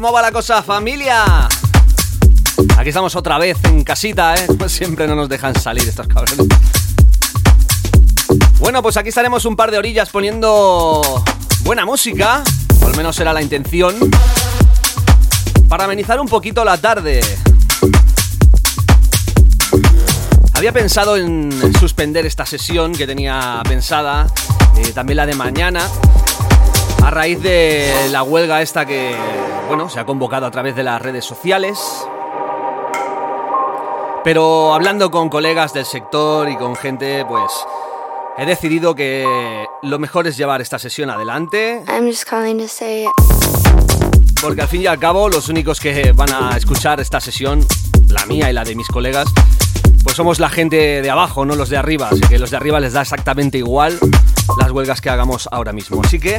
¿Cómo va la cosa, familia? Aquí estamos otra vez en casita, ¿eh? Pues siempre no nos dejan salir estos cabrones. Bueno, pues aquí estaremos un par de orillas poniendo buena música, o al menos será la intención, para amenizar un poquito la tarde. Había pensado en suspender esta sesión que tenía pensada, eh, también la de mañana, a raíz de la huelga esta que, bueno, se ha convocado a través de las redes sociales. Pero hablando con colegas del sector y con gente, pues he decidido que lo mejor es llevar esta sesión adelante. Porque al fin y al cabo los únicos que van a escuchar esta sesión, la mía y la de mis colegas, pues somos la gente de abajo, no los de arriba. Así que los de arriba les da exactamente igual las huelgas que hagamos ahora mismo. Así que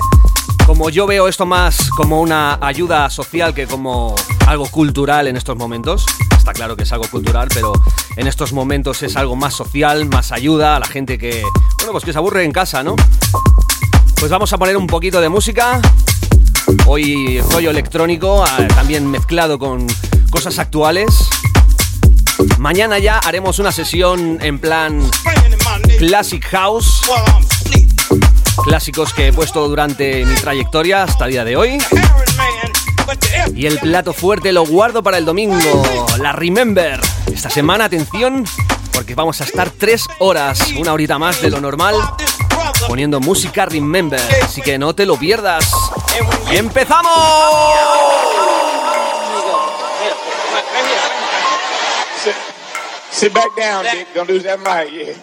como yo veo esto más como una ayuda social que como algo cultural en estos momentos, está claro que es algo cultural, pero en estos momentos es algo más social, más ayuda a la gente que, bueno, pues que se aburre en casa, ¿no? Pues vamos a poner un poquito de música. Hoy rollo electrónico, ah, también mezclado con cosas actuales. Mañana ya haremos una sesión en plan Classic House clásicos que he puesto durante mi trayectoria hasta el día de hoy. Y el plato fuerte lo guardo para el domingo, la Remember. Esta semana, atención, porque vamos a estar tres horas, una horita más de lo normal, poniendo música Remember. Así que no te lo pierdas. ¡Empezamos! Sit back down, Don't lose that mic,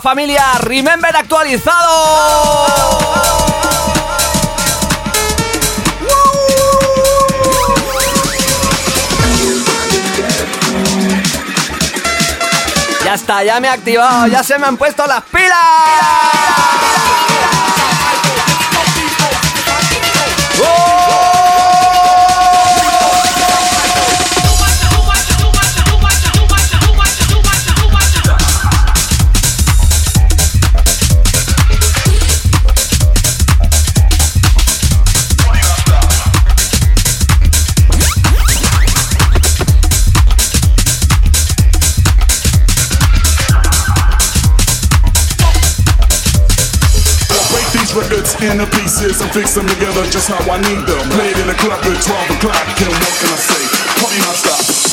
Familia, remember actualizado. Ya está, ya me he activado, ya se me han puesto las pilas. Pieces and fix them together just how I need them. Played in the club at 12 o'clock, and what can I say? Party not stop.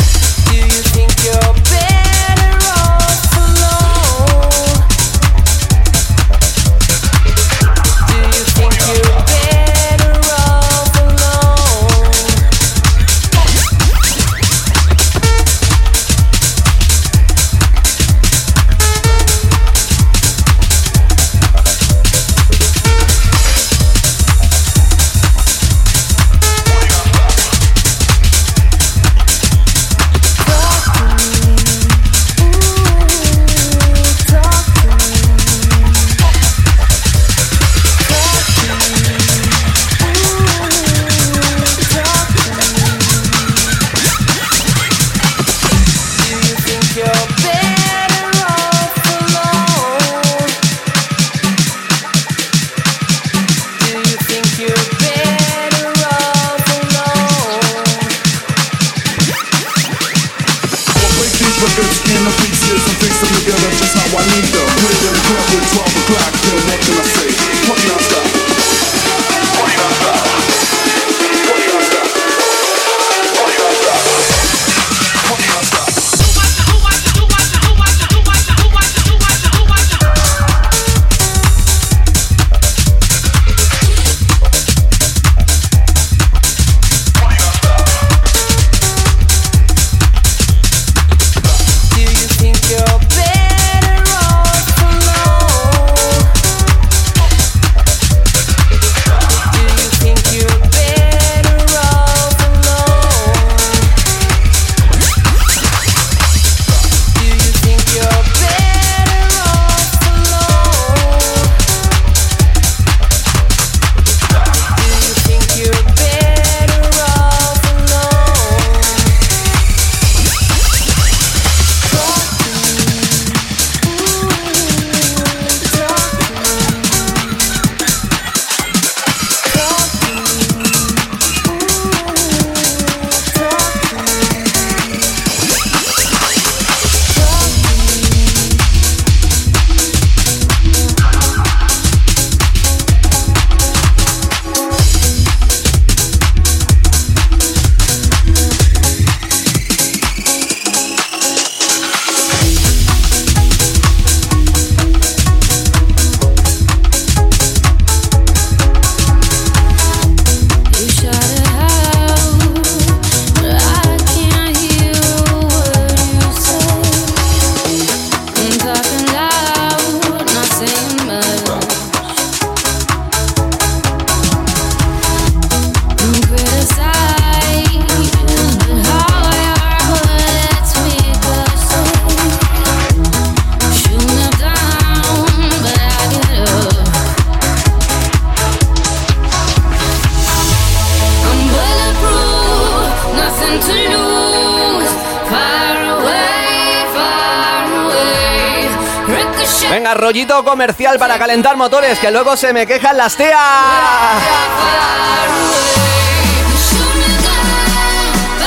Calentar motores, que luego se me quejan las tías.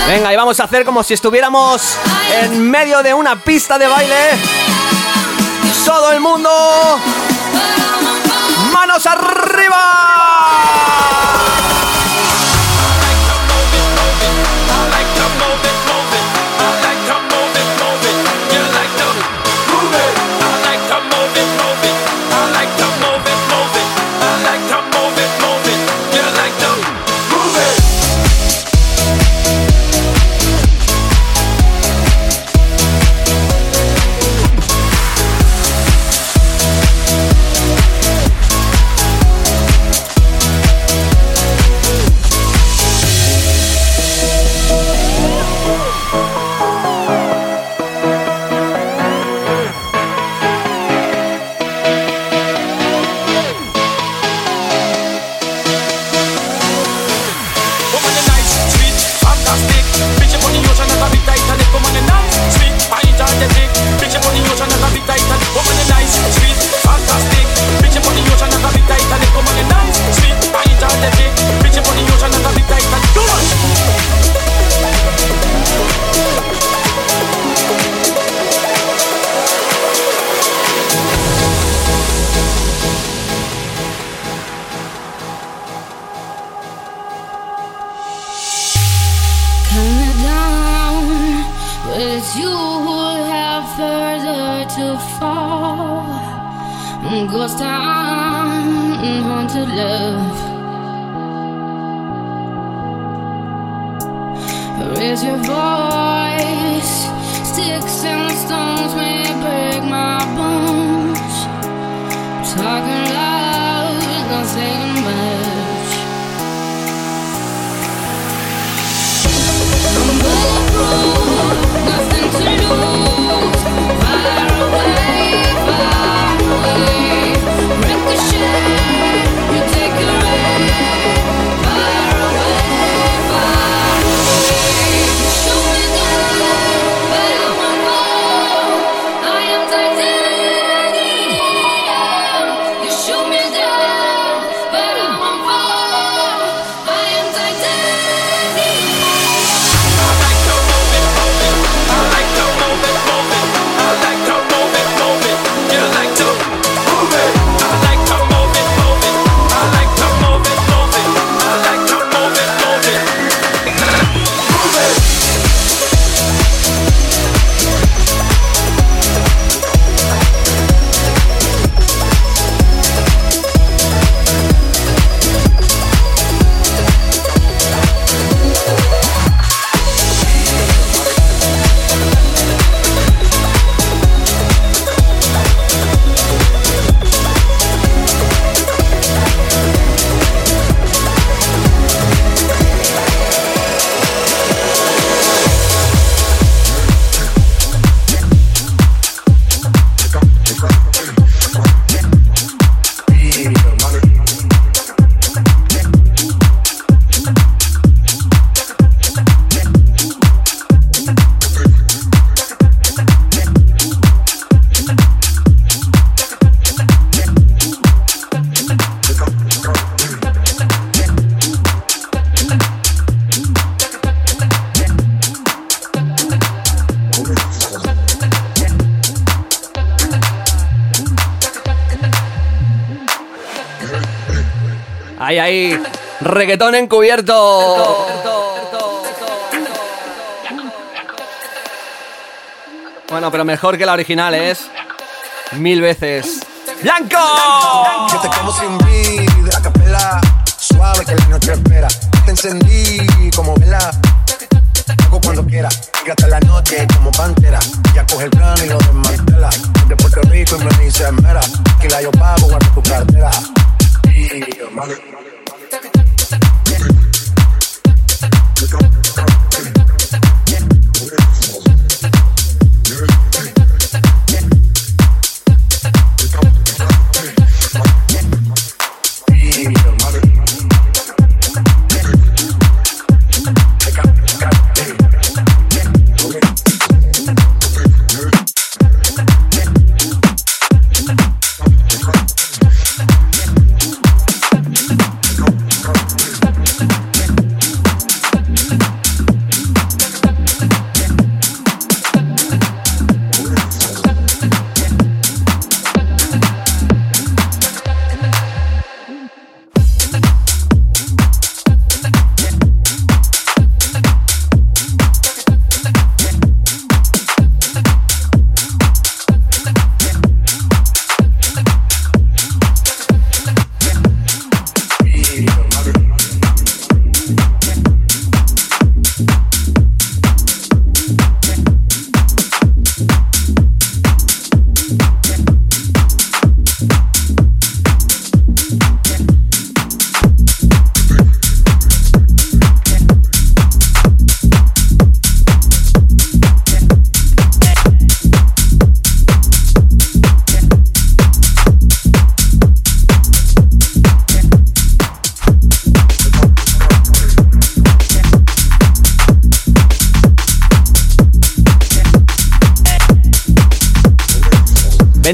Venga, y vamos a hacer como si estuviéramos en medio de una pista de baile. Todo el mundo. It's you who have further to fall. Ghost town, haunted love. Raise your voice. Sticks and stones may break my Reggaetón encubierto. Bueno, pero mejor que la original es. Mil veces. ¡Blanco! Yo te como sin vida, capela, suave que la noche espera. Te encendí como vela, hago cuando quiera. Y hasta la noche como pantera. Ya coge el plano y lo desmantela. De Puerto Rico y me dice mera. Que la yo pago, guarda tu cartera. Y, mami,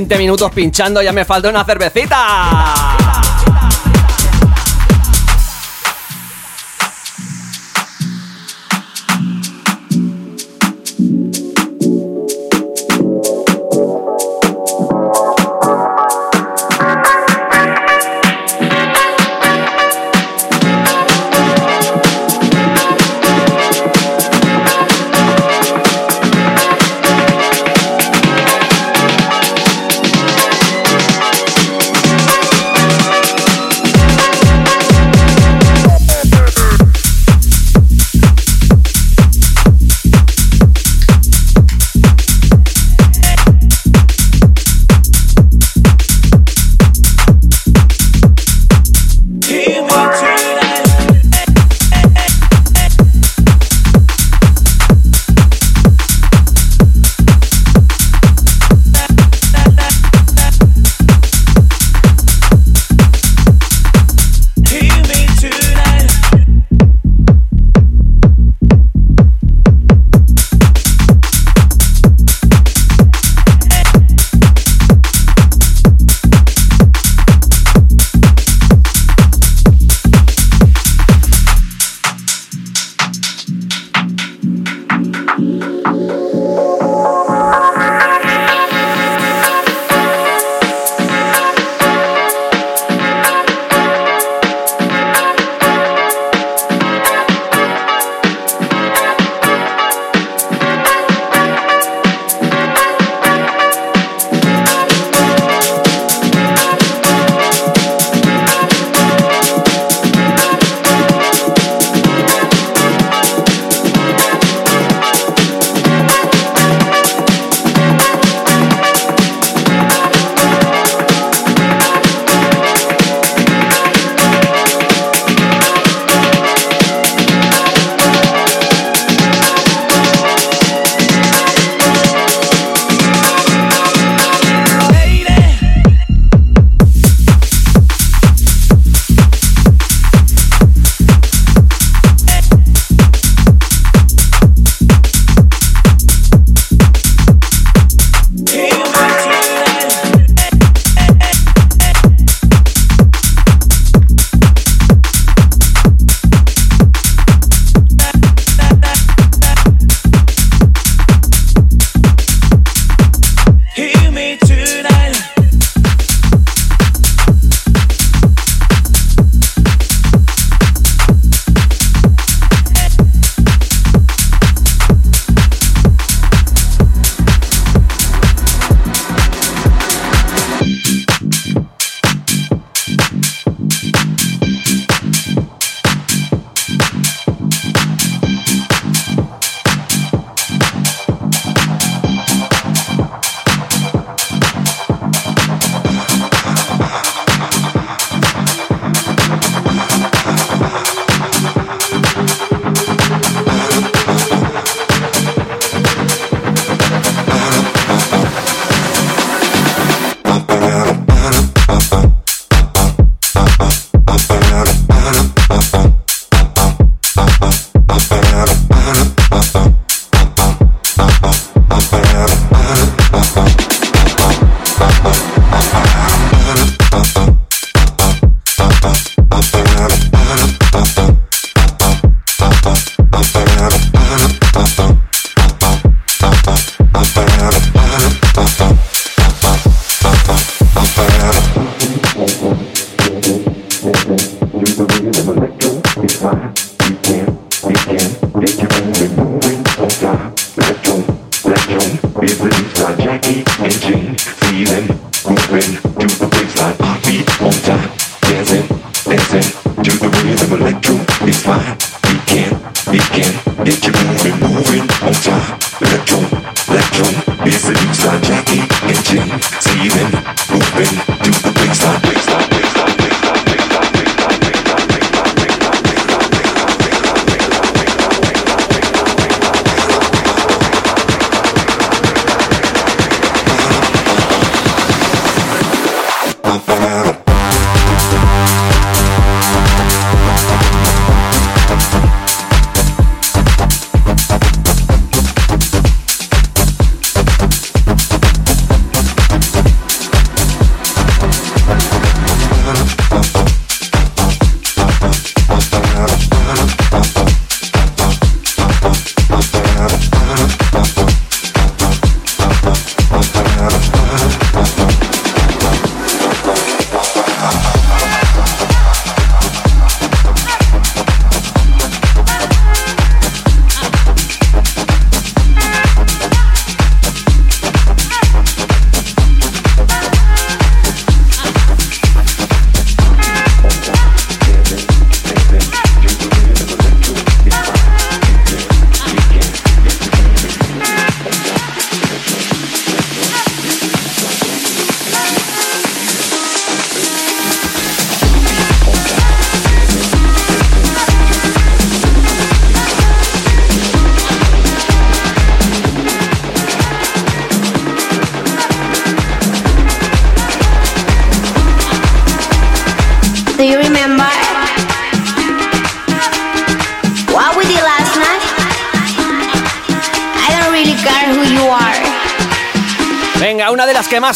20 minutos pinchando, ya me falta una cervecita.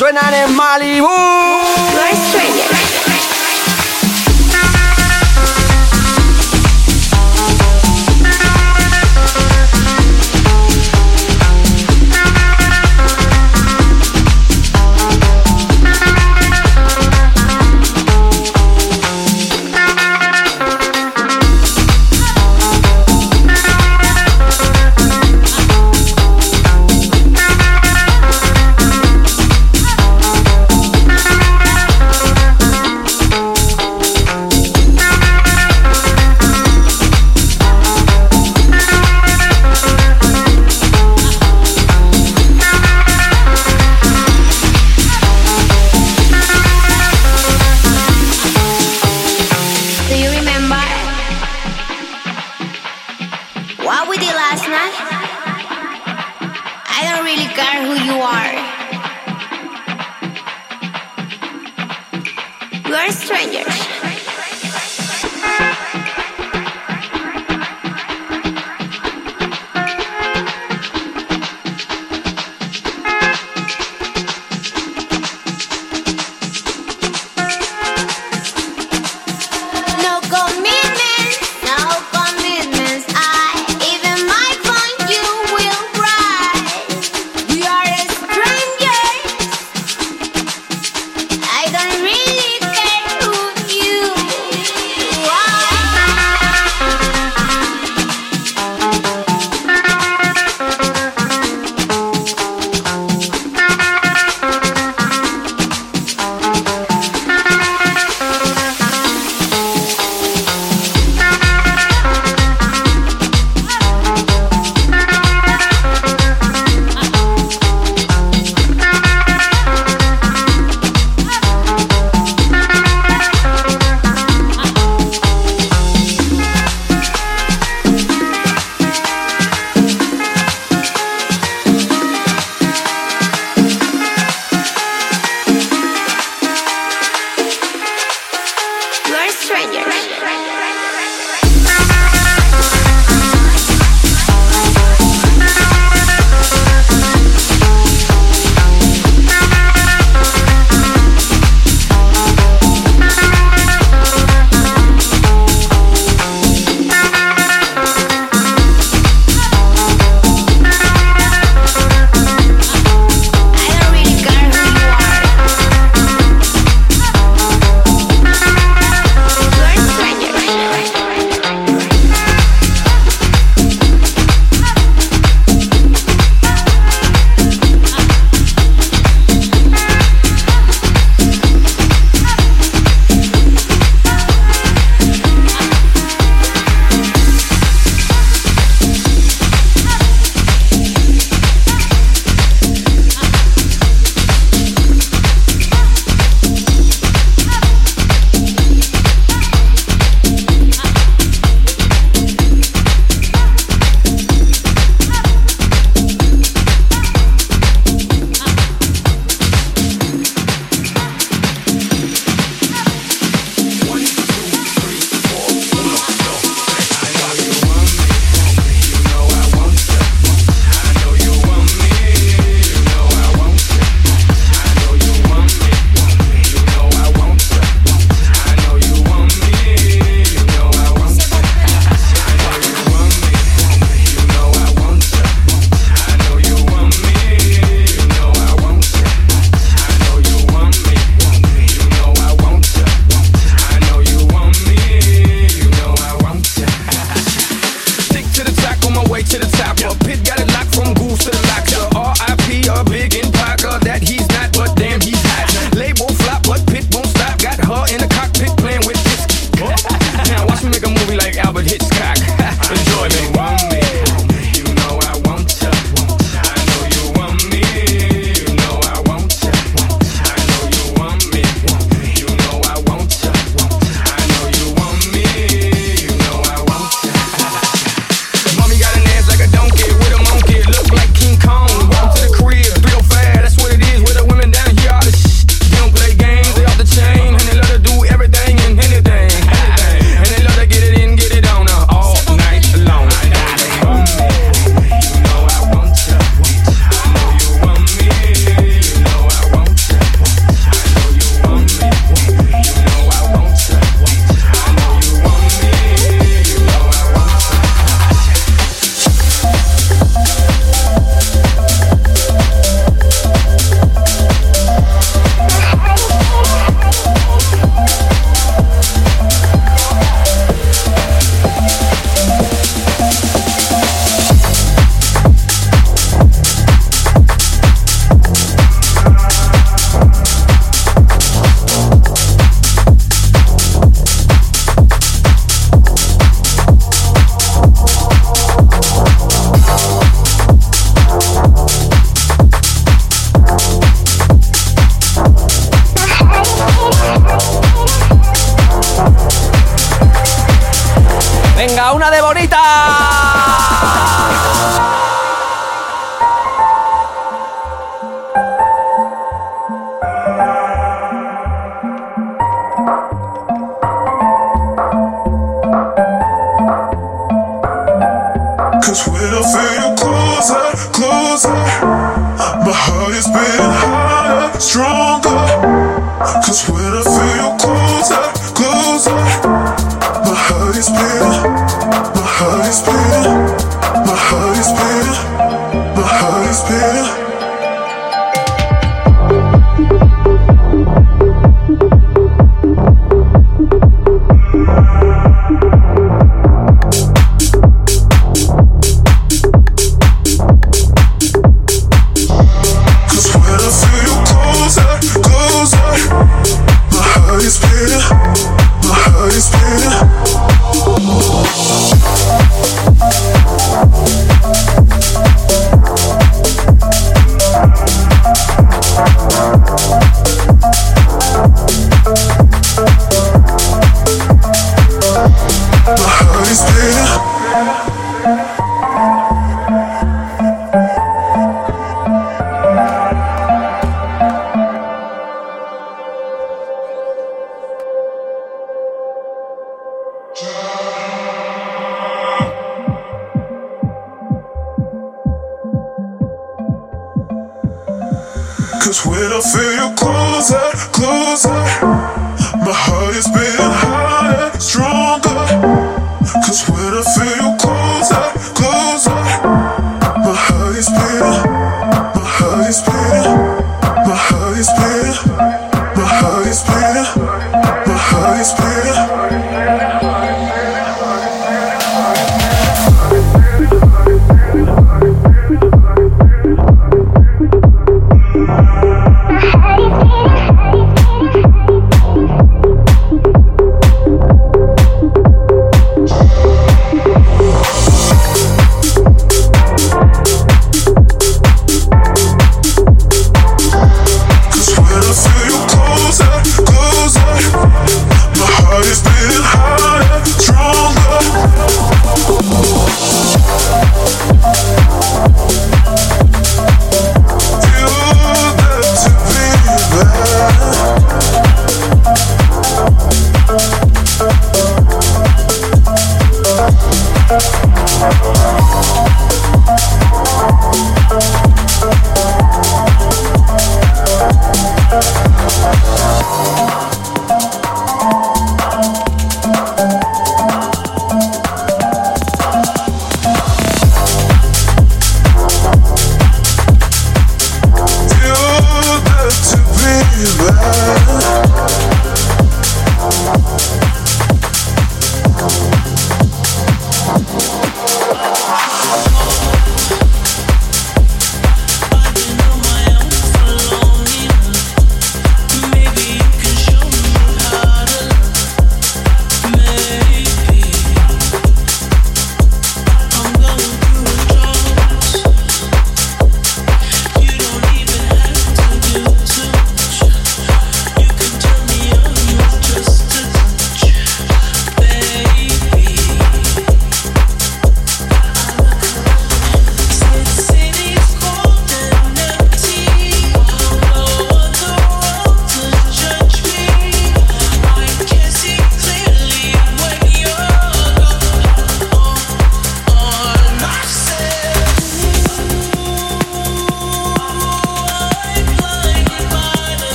Suenan en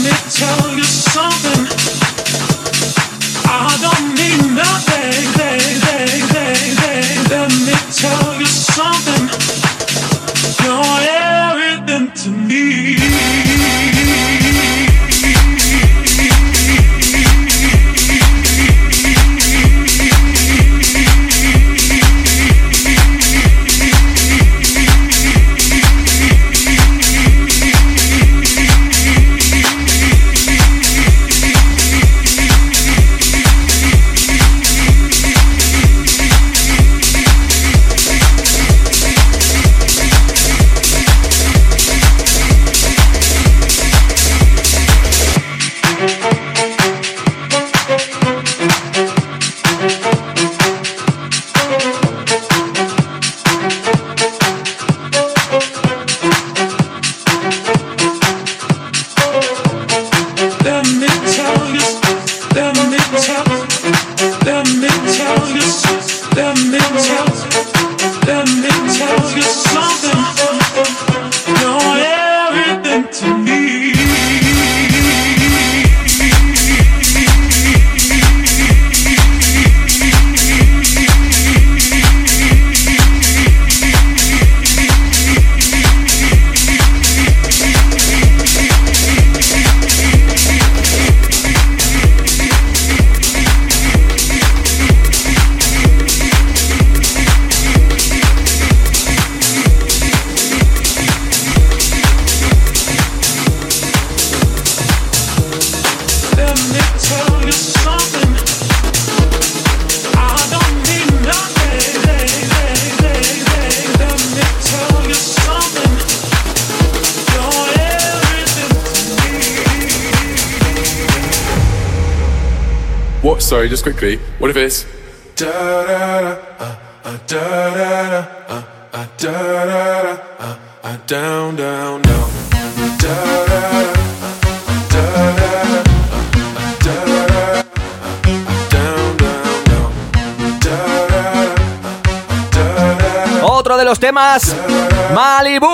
me tell you something. quickly. What if it's Otro de los temas, Malibu.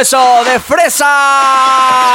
eso de fresa.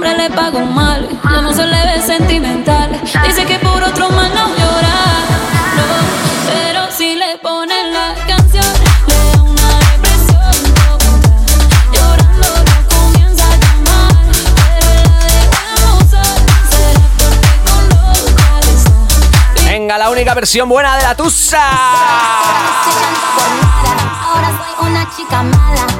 hombre le pagó mal, ya no se le ve sentimental. Dice que por otro mal no llora, no, pero si le ponen la canción. la única versión buena de la Tusa. Ahora soy una chica mala.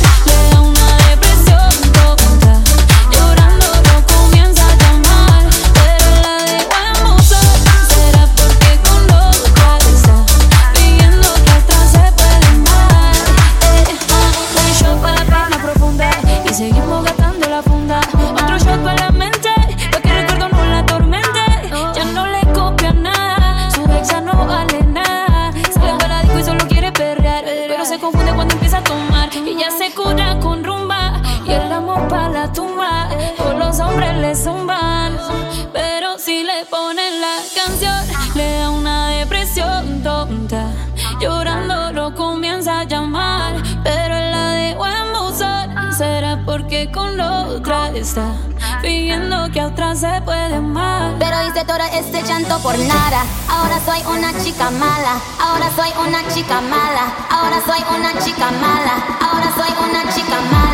egoísta, pidiendo que a otras se puede amar. Pero hice todo este llanto por nada. Ahora soy una chica mala, ahora soy una chica mala, ahora soy una chica mala, ahora soy una chica mala.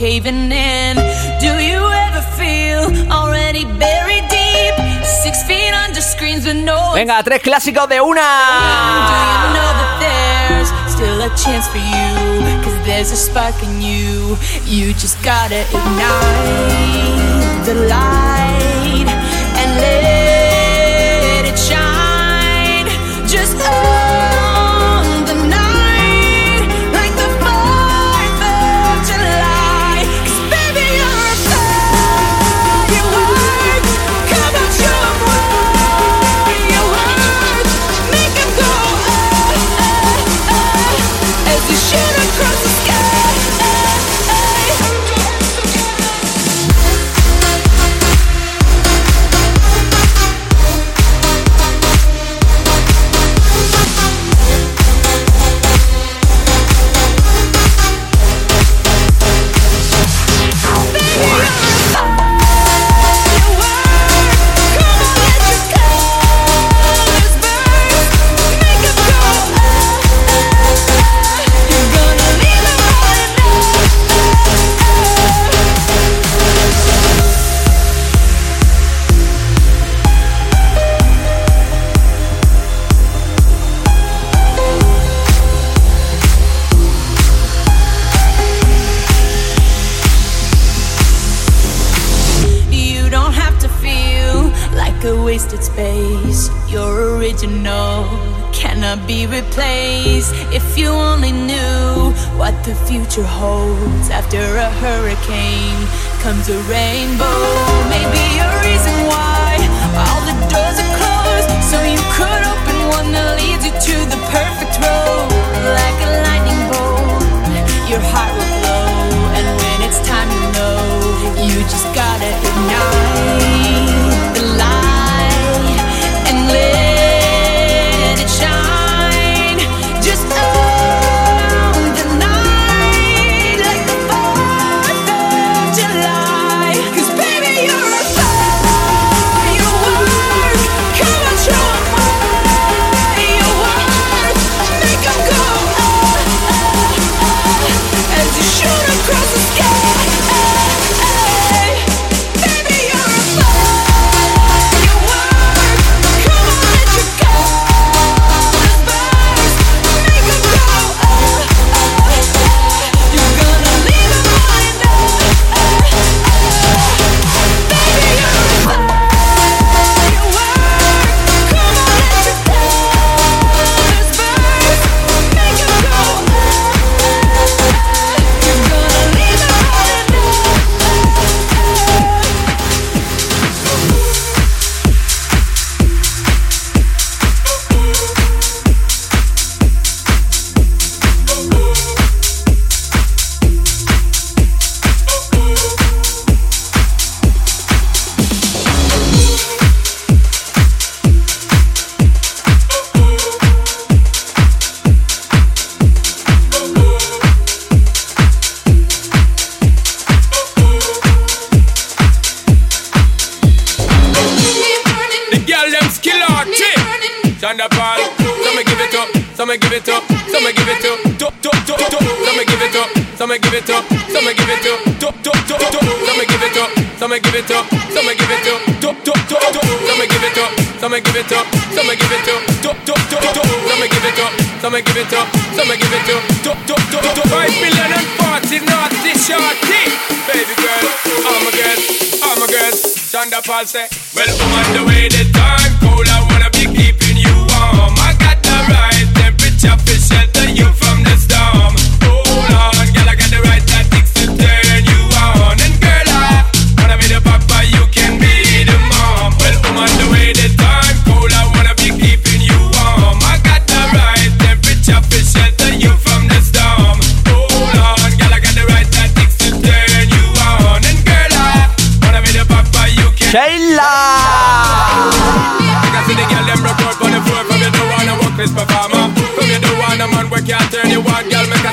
caving in. Do you ever feel already buried deep? Six feet under screens with no. Venga, tres clásicos de una. Do you know that there's still a chance for you? Cause there's a spark in you. You just gotta ignite the light.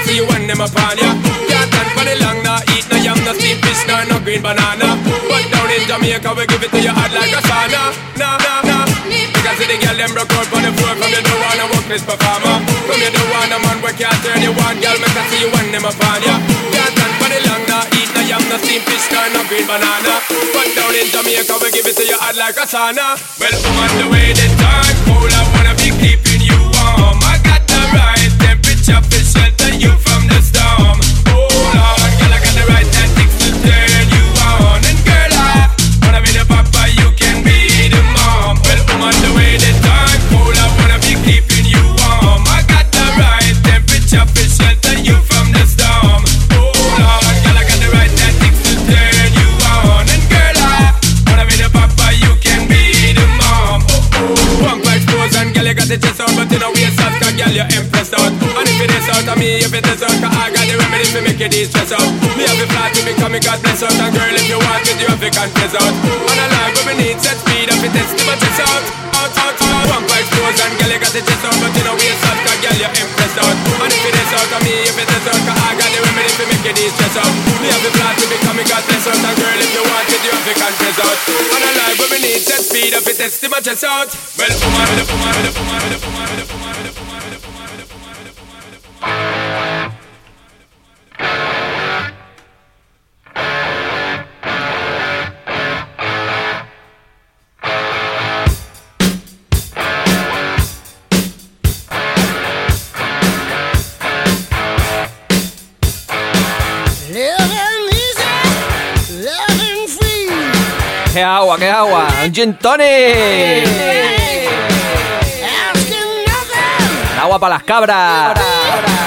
See when them upon ya. Can't stand for the long, nah Eat no yam, no steamed fish, nor no green banana. But down in Jamaica, we give it to you hot like a sauna. Nah, nah, nah. Because see the girl them broke out on the floor From you don't wanna work this performer. From you don't want a man where can't turn you on Girl, make I see you when them upon ya. Can't stand for the long, nah Eat no yam, no steamed fish, nor no green banana. But down in Jamaica, we give it to you hot like a sauna. Well, on the way, the time cold I wanna be keeping you warm out of me if it is out, I got the remedy for making these stress out. Me have a plan to become God bless out, and girl, if you want it, you have to confess out. On a line when we need set speed, if it is my chest out. Out, out, out, one five close, and girl, you got the chest out, but you know we out, cause girl, you're impressed out. And if it is out of me, if it is out, I got the remedy for making these stress out. Me have a plan to become God bless out, and girl, if you want it, you have to confess out. On a line when we need set speed, if it is my chest out. Well, woman, my, woman, woman, woman, woman, woman, my, woman, woman, woman, woman, woman, my. ¡Qué agua, qué agua! ¡Un gin tonic! ¡Agua para las cabras!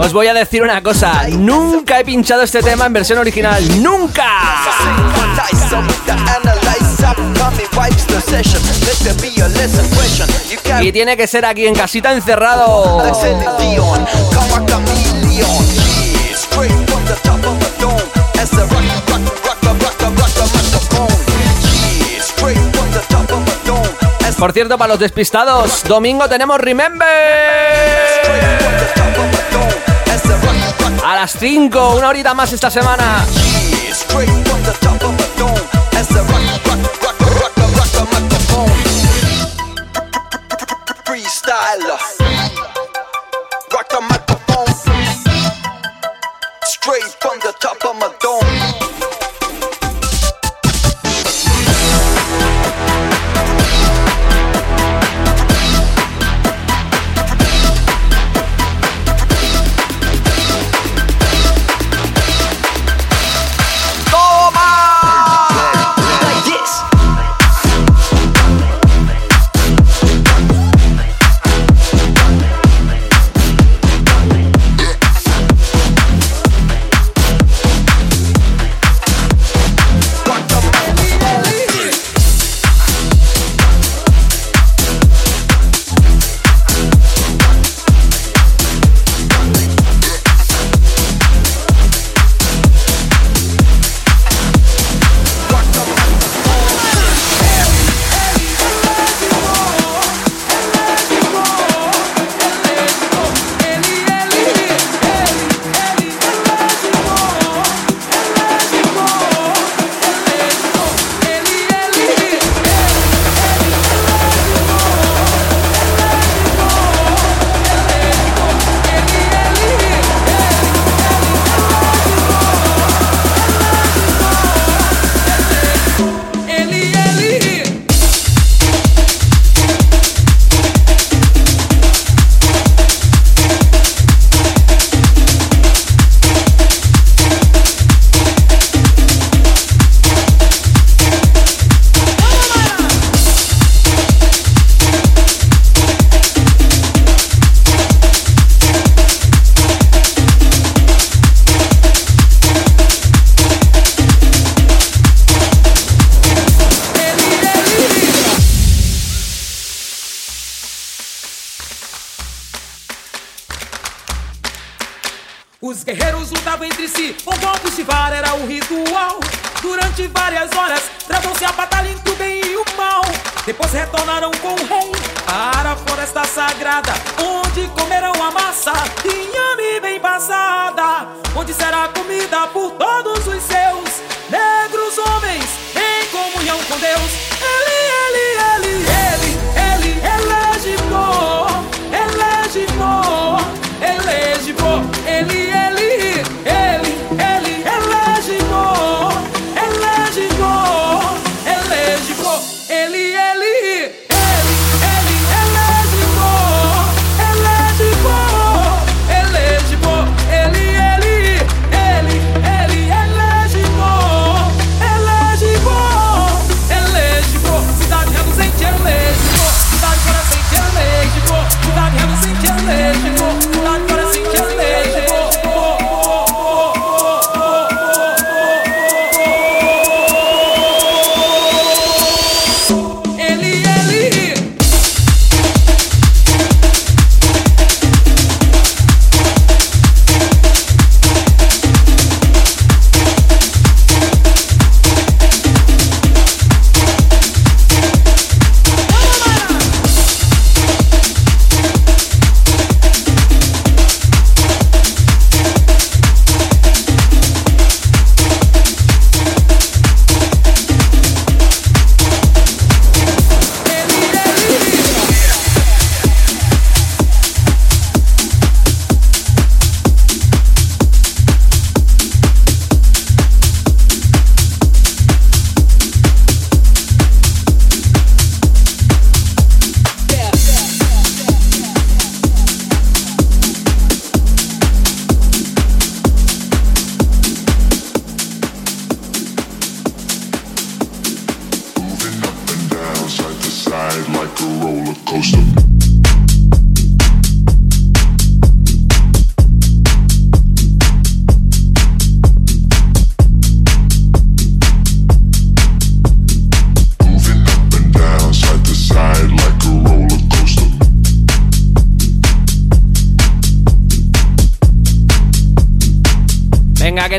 Os voy a decir una cosa, nunca he pinchado este tema en versión original, nunca. Y tiene que ser aquí en casita encerrado. Por cierto, para los despistados, domingo tenemos Remember. A las 5, una horita más esta semana. Straight from the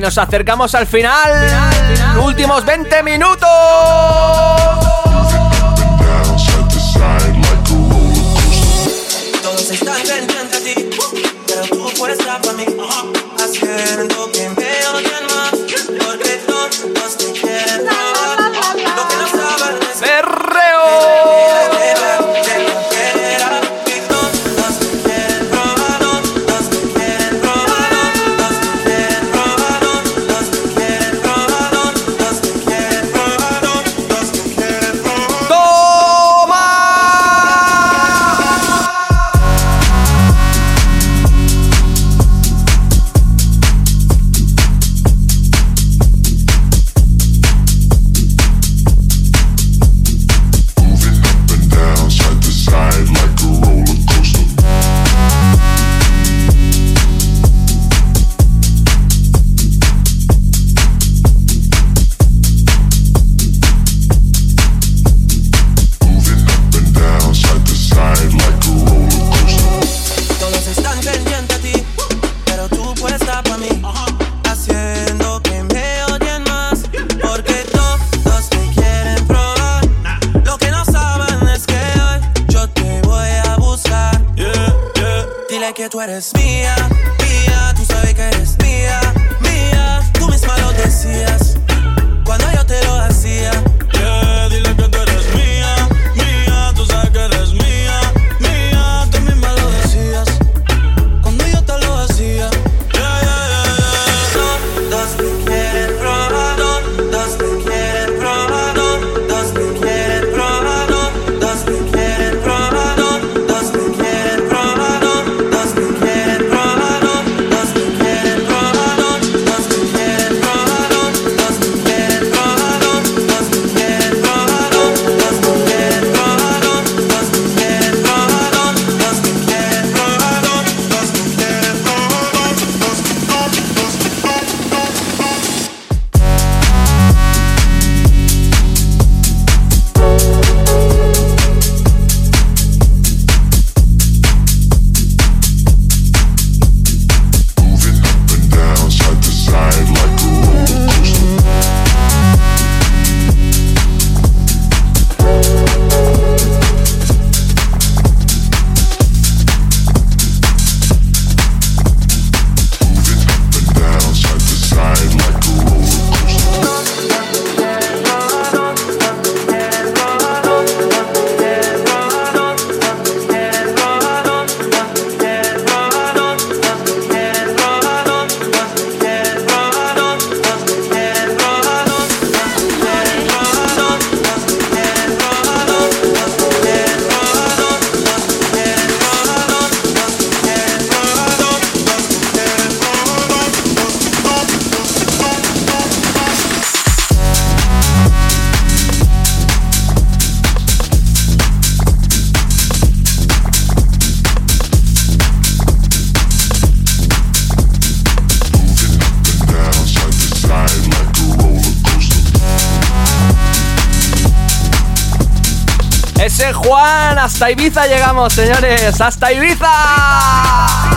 nos acercamos al final. final, final Últimos final, 20 minutos. Hasta Ibiza llegamos, señores. ¡Hasta Ibiza!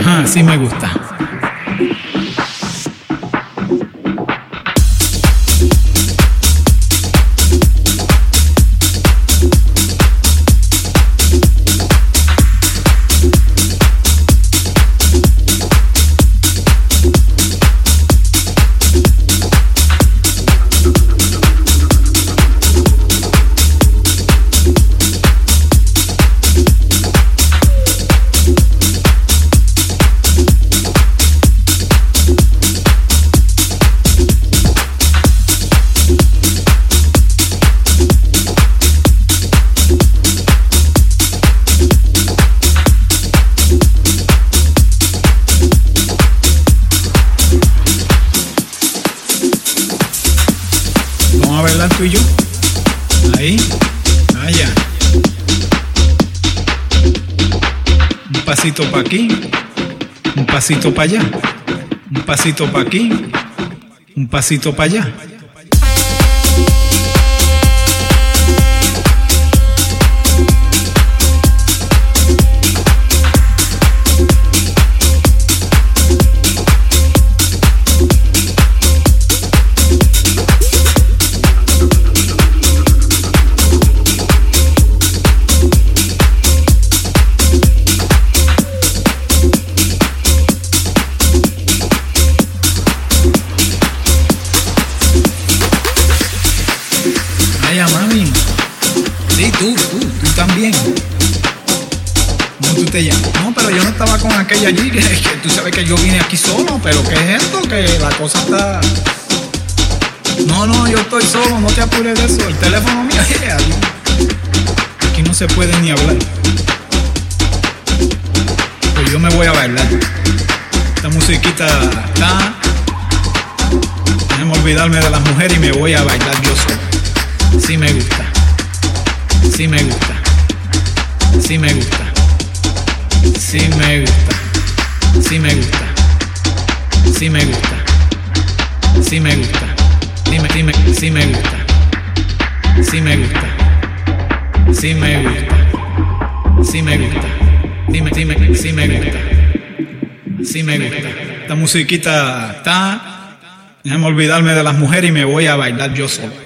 Ajá, sí me gusta. pasito para allá, un pasito para aquí, un pasito para allá. Allí, que, tú sabes que yo vine aquí solo, pero ¿qué es esto? Que la cosa está... No, no, yo estoy solo, no te apures de eso. El teléfono mío, aquí no se puede ni hablar. Pues yo me voy a bailar. Esta musiquita está... Déjame olvidarme de las mujeres y me voy a bailar yo solo. Sí me gusta. Sí me gusta. Sí me gusta. Sí me gusta. Sí me gusta. Sí me gusta. Sí me gusta. Dime, dime, sí me gusta. Sí me gusta. Sí me gusta. Sí me gusta. Dime, dime, sí me gusta. Sí me gusta. Esta musiquita está. Déjame olvidarme de las mujeres y me voy a bailar yo solo.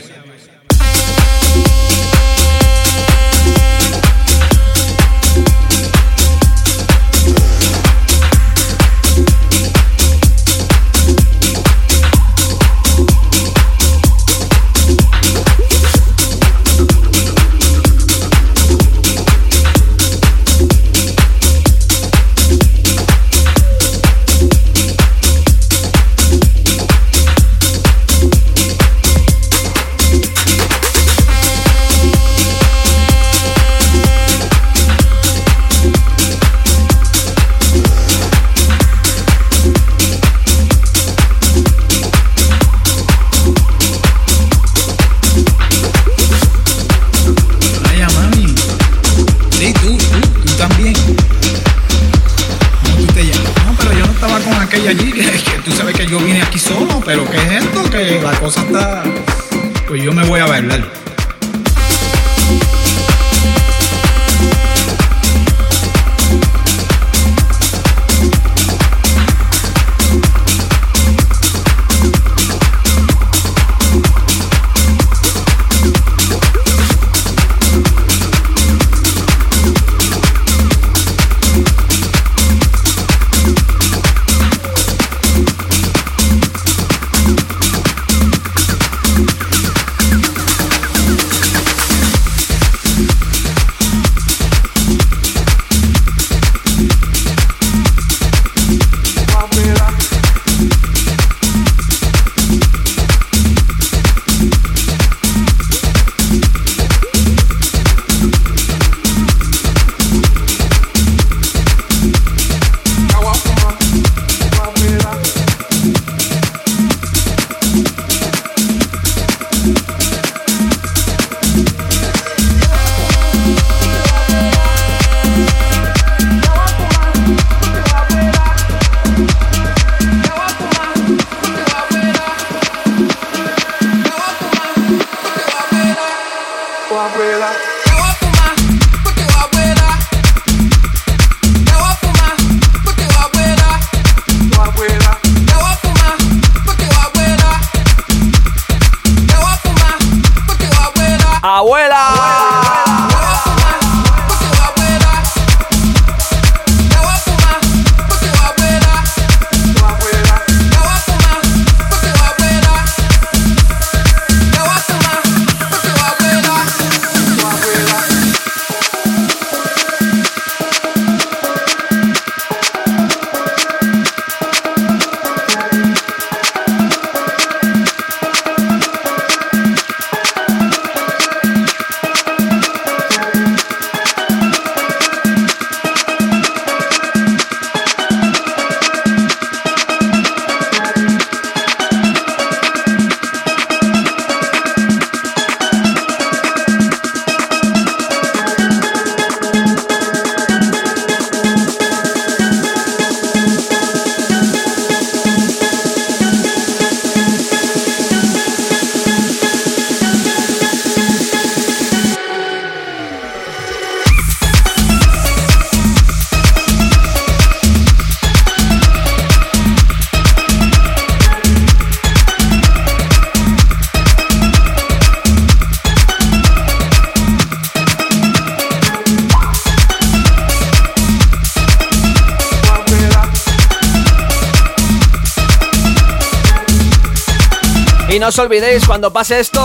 Os olvidéis, cuando pase esto,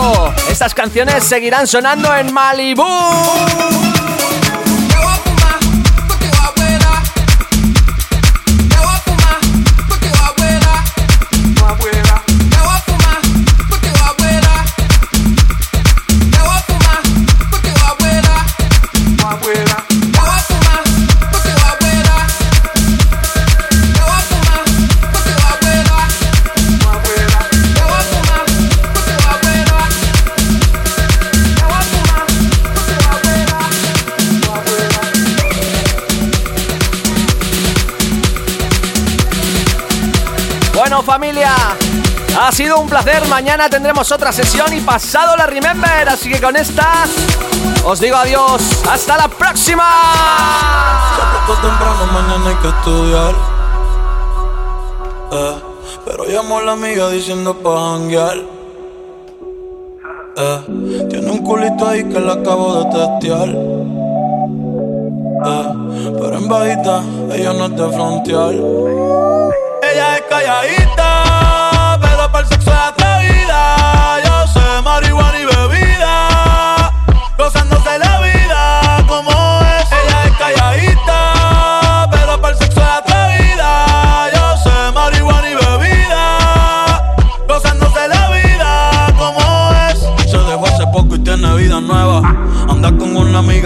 estas canciones seguirán sonando en Malibu. Un placer. Mañana tendremos otra sesión y pasado la Remember. Así que con esta os digo adiós. Hasta la próxima. Poco temprano, mañana hay que estudiar. Eh, pero llamó la amiga diciendo pa' janguear. Eh, tiene un culito ahí que la acabo de testear. Eh, pero en bajita, ella no es de frontear.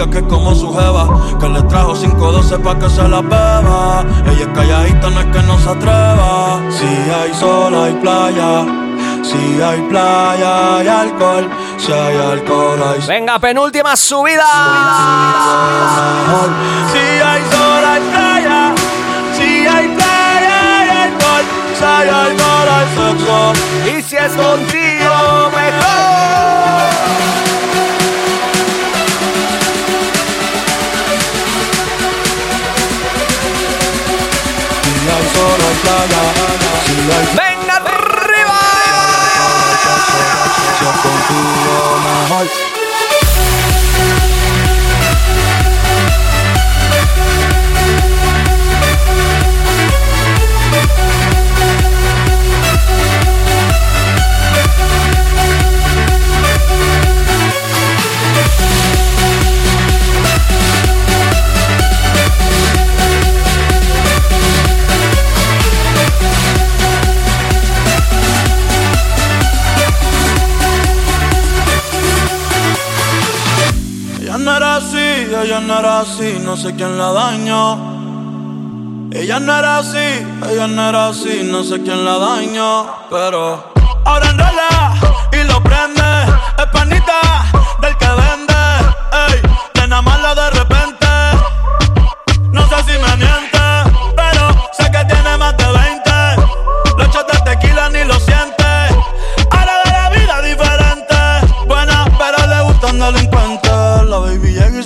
Que es como su jeva, que le trajo 512 pa' que se la beba. Ella es calladita, no es que no se atreva. Si hay sol, hay playa. Si hay playa, hay alcohol. Si hay alcohol, hay Venga, penúltima subida. Si hay sol, hay playa. Si hay playa, hay alcohol. Si hay alcohol, hay sexo. Y si es contigo, mejor. Si hay sol, hay playa. Si hay ¡Venga arriba! Si es contigo, sé quién la dañó. Ella no era así, ella no era así, no sé quién la dañó. Pero ahora enrola y lo prende. Es panita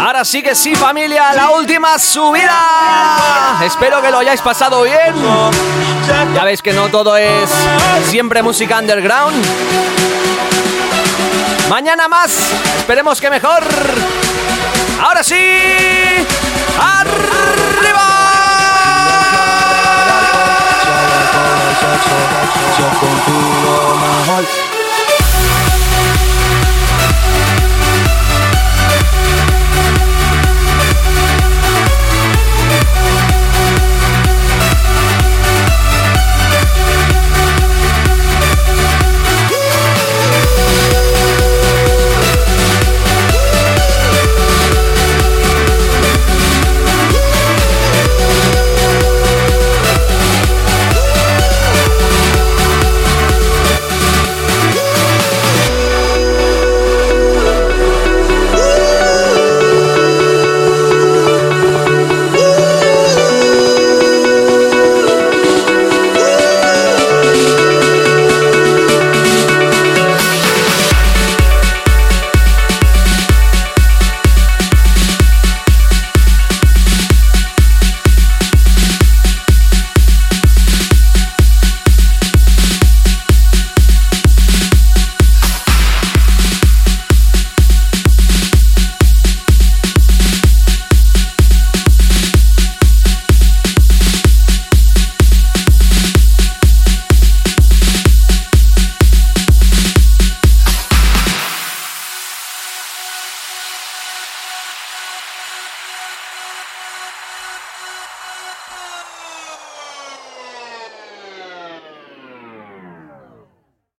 Ahora sí que sí, familia, la última subida. Espero que lo hayáis pasado bien. Ya veis que no todo es siempre música underground. Mañana más, esperemos que mejor. Ahora sí, arriba.